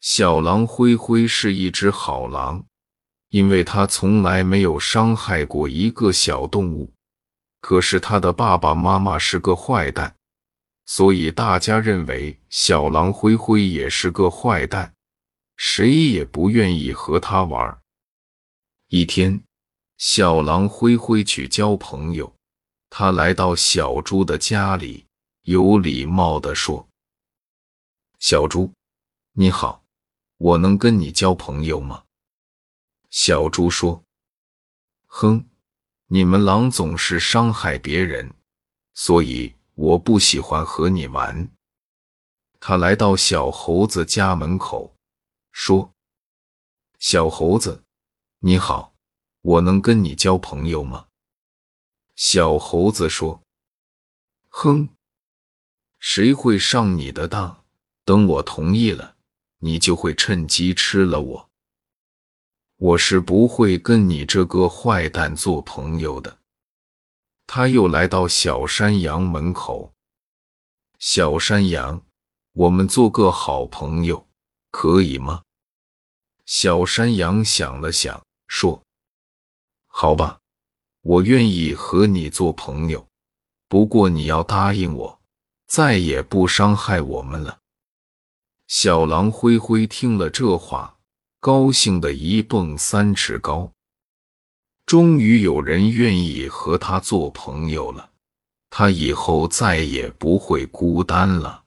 小狼灰灰是一只好狼，因为它从来没有伤害过一个小动物。可是它的爸爸妈妈是个坏蛋，所以大家认为小狼灰灰也是个坏蛋，谁也不愿意和他玩。一天，小狼灰灰去交朋友，他来到小猪的家里，有礼貌地说：“小猪，你好。”我能跟你交朋友吗？小猪说：“哼，你们狼总是伤害别人，所以我不喜欢和你玩。”他来到小猴子家门口，说：“小猴子，你好，我能跟你交朋友吗？”小猴子说：“哼，谁会上你的当？等我同意了。”你就会趁机吃了我。我是不会跟你这个坏蛋做朋友的。他又来到小山羊门口。小山羊，我们做个好朋友，可以吗？小山羊想了想，说：“好吧，我愿意和你做朋友，不过你要答应我，再也不伤害我们了。”小狼灰灰听了这话，高兴的一蹦三尺高。终于有人愿意和他做朋友了，他以后再也不会孤单了。